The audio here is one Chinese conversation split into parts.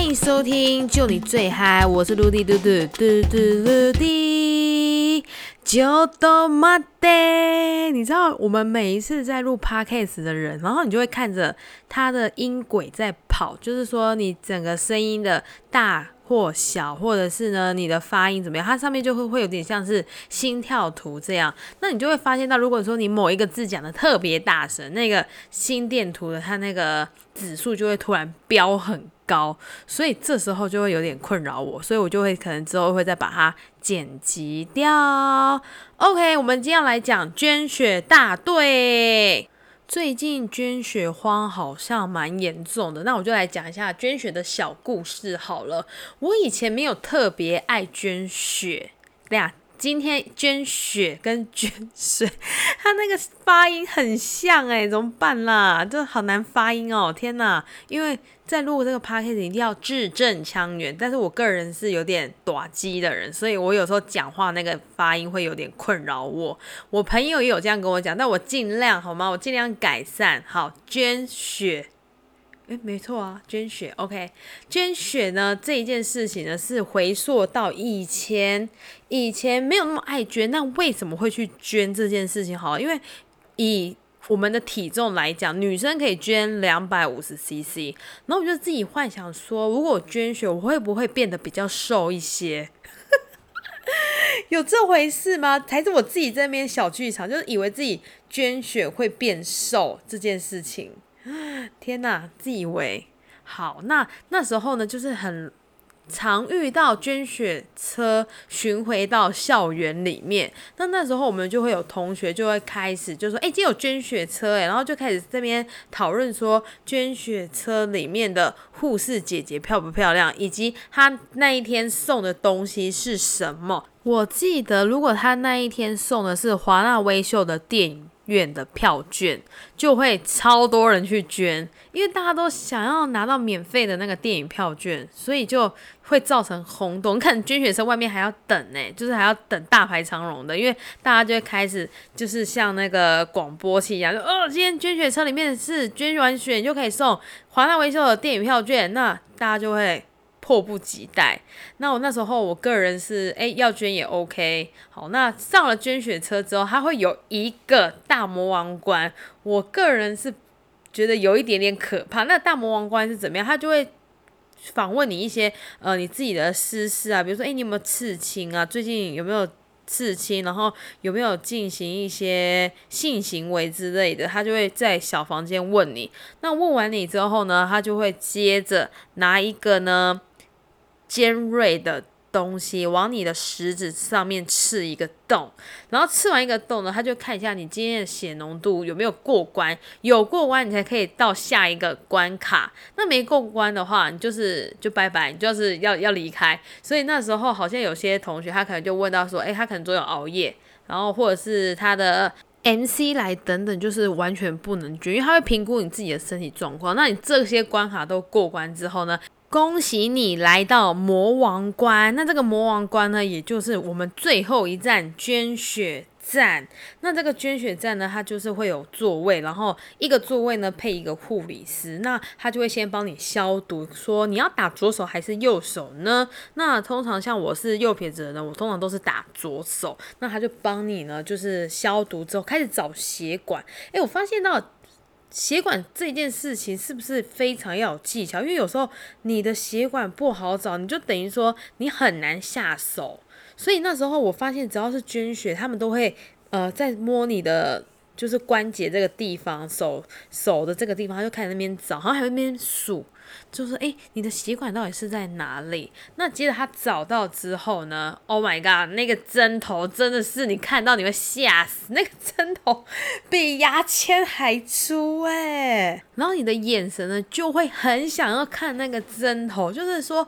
欢迎收听就你最嗨，我是陆地嘟嘟嘟嘟陆地，就都嘛的。你知道我们每一次在录 podcast 的人，然后你就会看着他的音轨在跑，就是说你整个声音的大或小，或者是呢你的发音怎么样，它上面就会会有点像是心跳图这样。那你就会发现到，如果说你某一个字讲的特别大声，那个心电图的它那个指数就会突然飙很高，所以这时候就会有点困扰我，所以我就会可能之后会再把它剪辑掉。OK，我们今天要来讲捐血大队。最近捐血荒好像蛮严重的，那我就来讲一下捐血的小故事好了。我以前没有特别爱捐血，对呀。今天捐血跟捐水，他那个发音很像哎，怎么办啦？这好难发音哦，天哪！因为在录这个 p a c k a g e 一定要字正腔圆，但是我个人是有点短机的人，所以我有时候讲话那个发音会有点困扰我。我朋友也有这样跟我讲，但我尽量好吗？我尽量改善。好，捐血。诶，没错啊，捐血，OK，捐血呢这一件事情呢是回溯到以前，以前没有那么爱捐，那为什么会去捐这件事情？好，因为以我们的体重来讲，女生可以捐两百五十 CC，然后我就自己幻想说，如果捐血，我会不会变得比较瘦一些？有这回事吗？还是我自己在那边小剧场，就是以为自己捐血会变瘦这件事情？天哪，自以为好。那那时候呢，就是很常遇到捐血车巡回到校园里面。那那时候我们就会有同学就会开始就说：“哎，今天有捐血车哎。”然后就开始这边讨论说，捐血车里面的护士姐姐漂不漂亮，以及他那一天送的东西是什么。我记得，如果他那一天送的是华纳微秀的电影。院的票券就会超多人去捐，因为大家都想要拿到免费的那个电影票券，所以就会造成轰动。你 看捐血车外面还要等呢，就是还要等大排长龙的，因为大家就会开始就是像那个广播器一样，就哦，今天捐血车里面是捐完血就可以送华纳维修的电影票券，那大家就会。迫不及待。那我那时候，我个人是哎要捐也 OK。好，那上了捐血车之后，它会有一个大魔王关。我个人是觉得有一点点可怕。那大魔王关是怎么样？他就会访问你一些呃你自己的私事啊，比如说哎你有没有刺青啊？最近有没有刺青？然后有没有进行一些性行为之类的？他就会在小房间问你。那问完你之后呢，他就会接着拿一个呢。尖锐的东西往你的食指上面刺一个洞，然后刺完一个洞呢，他就看一下你今天的血浓度有没有过关，有过关你才可以到下一个关卡。那没过关的话，你就是就拜拜，你就是要要离开。所以那时候好像有些同学他可能就问到说，诶，他可能昨有熬夜，然后或者是他的 MC 来等等，就是完全不能捐，因为他会评估你自己的身体状况。那你这些关卡都过关之后呢？恭喜你来到魔王关，那这个魔王关呢，也就是我们最后一站捐血站。那这个捐血站呢，它就是会有座位，然后一个座位呢配一个护理师，那他就会先帮你消毒，说你要打左手还是右手呢？那通常像我是右撇子的人，我通常都是打左手。那他就帮你呢，就是消毒之后开始找血管。诶，我发现到。血管这件事情是不是非常要有技巧？因为有时候你的血管不好找，你就等于说你很难下手。所以那时候我发现，只要是捐血，他们都会呃在摸你的就是关节这个地方，手手的这个地方，他就开始那边找，然后还那边数。就是哎，你的血管到底是在哪里？那接着他找到之后呢？Oh my god，那个针头真的是你看到你会吓死，那个针头比牙签还粗哎！然后你的眼神呢就会很想要看那个针头，就是说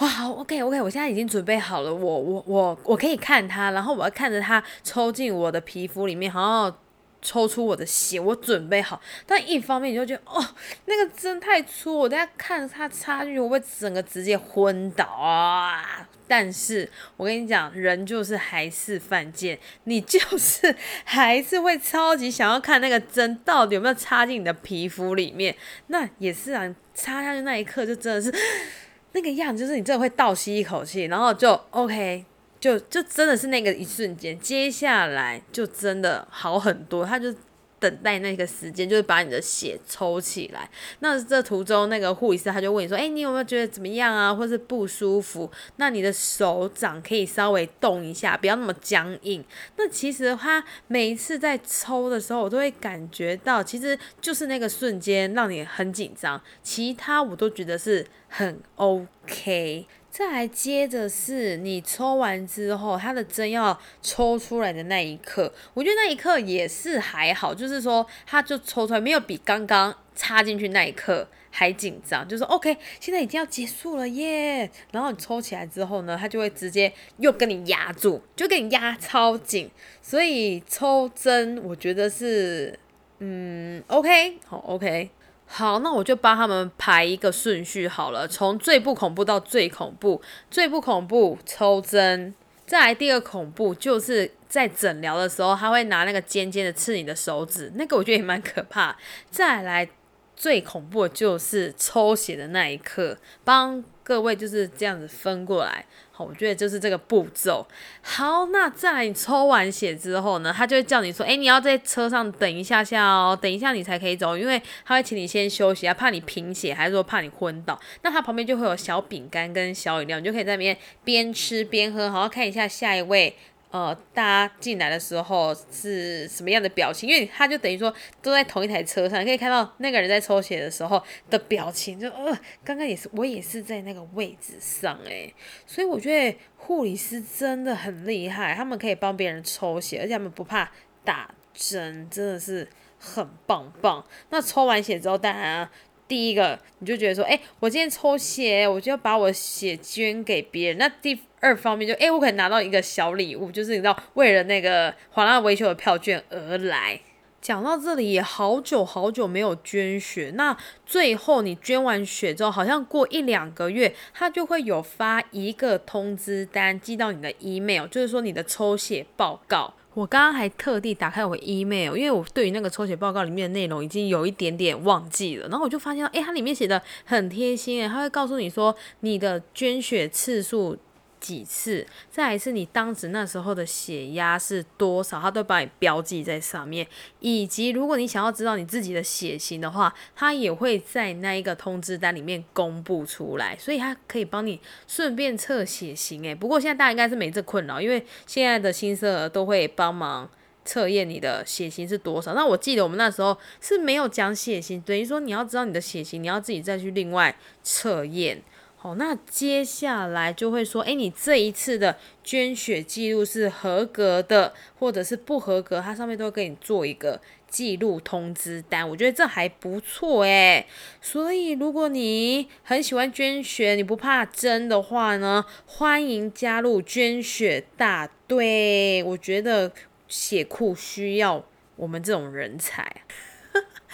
哇，OK OK，我现在已经准备好了，我我我我可以看它，然后我要看着它抽进我的皮肤里面，然后。抽出我的血，我准备好。但一方面你就觉得，哦，那个针太粗，我等下看它插进去，我会整个直接昏倒啊！但是我跟你讲，人就是还是犯贱，你就是还是会超级想要看那个针到底有没有插进你的皮肤里面。那也是啊，插下去那一刻就真的是。那个样就是你真的会倒吸一口气，然后就 OK。就就真的是那个一瞬间，接下来就真的好很多。他就等待那个时间，就是把你的血抽起来。那这途中，那个护理师他就问你说：“哎，你有没有觉得怎么样啊，或是不舒服？那你的手掌可以稍微动一下，不要那么僵硬。”那其实他每一次在抽的时候，我都会感觉到，其实就是那个瞬间让你很紧张，其他我都觉得是很 OK。再来接着是你抽完之后，它的针要抽出来的那一刻，我觉得那一刻也是还好，就是说它就抽出来，没有比刚刚插进去那一刻还紧张，就是 OK，现在已经要结束了耶。然后你抽起来之后呢，它就会直接又跟你压住，就给你压超紧。所以抽针我觉得是嗯 OK，好 OK。好，那我就帮他们排一个顺序好了，从最不恐怖到最恐怖。最不恐怖抽针，再来第二恐怖就是在诊疗的时候，他会拿那个尖尖的刺你的手指，那个我觉得也蛮可怕。再来最恐怖的就是抽血的那一刻，帮各位就是这样子分过来。我觉得就是这个步骤。好，那在你抽完血之后呢，他就会叫你说：“哎，你要在车上等一下下哦，等一下你才可以走，因为他会请你先休息啊，怕你贫血，还是说怕你昏倒。那他旁边就会有小饼干跟小饮料，你就可以在那边边吃边喝，好好看一下下一位。”呃，大家进来的时候是什么样的表情？因为他就等于说都在同一台车上，可以看到那个人在抽血的时候的表情，就呃，刚刚也是我也是在那个位置上诶，所以我觉得护理师真的很厉害，他们可以帮别人抽血，而且他们不怕打针，真的是很棒棒。那抽完血之后，当然第一个你就觉得说，哎，我今天抽血，我就要把我血捐给别人。那第二方面就，哎，我可能拿到一个小礼物，就是你知道，为了那个华纳维修的票券而来。讲到这里也好久好久没有捐血，那最后你捐完血之后，好像过一两个月，他就会有发一个通知单寄到你的 email，就是说你的抽血报告。我刚刚还特地打开我 email，因为我对于那个抽血报告里面的内容已经有一点点忘记了，然后我就发现，哎，它里面写的很贴心，哎，它会告诉你说你的捐血次数。几次，再一次你当时那时候的血压是多少，他都帮你标记在上面。以及如果你想要知道你自己的血型的话，他也会在那一个通知单里面公布出来，所以他可以帮你顺便测血型。诶，不过现在大家应该是没这困扰，因为现在的新生儿都会帮忙测验你的血型是多少。那我记得我们那时候是没有讲血型，等于说你要知道你的血型，你要自己再去另外测验。好，那接下来就会说，哎，你这一次的捐血记录是合格的，或者是不合格，它上面都会给你做一个记录通知单。我觉得这还不错诶。所以如果你很喜欢捐血，你不怕针的话呢，欢迎加入捐血大队。我觉得血库需要我们这种人才。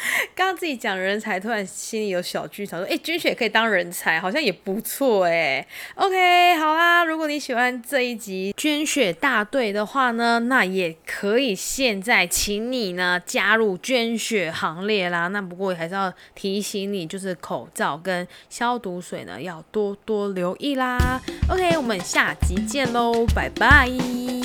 刚刚自己讲人才，突然心里有小剧场，说：“哎，捐血可以当人才，好像也不错哎。” OK，好啦，如果你喜欢这一集捐血大队的话呢，那也可以现在请你呢加入捐血行列啦。那不过还是要提醒你，就是口罩跟消毒水呢要多多留意啦。OK，我们下集见喽，拜拜。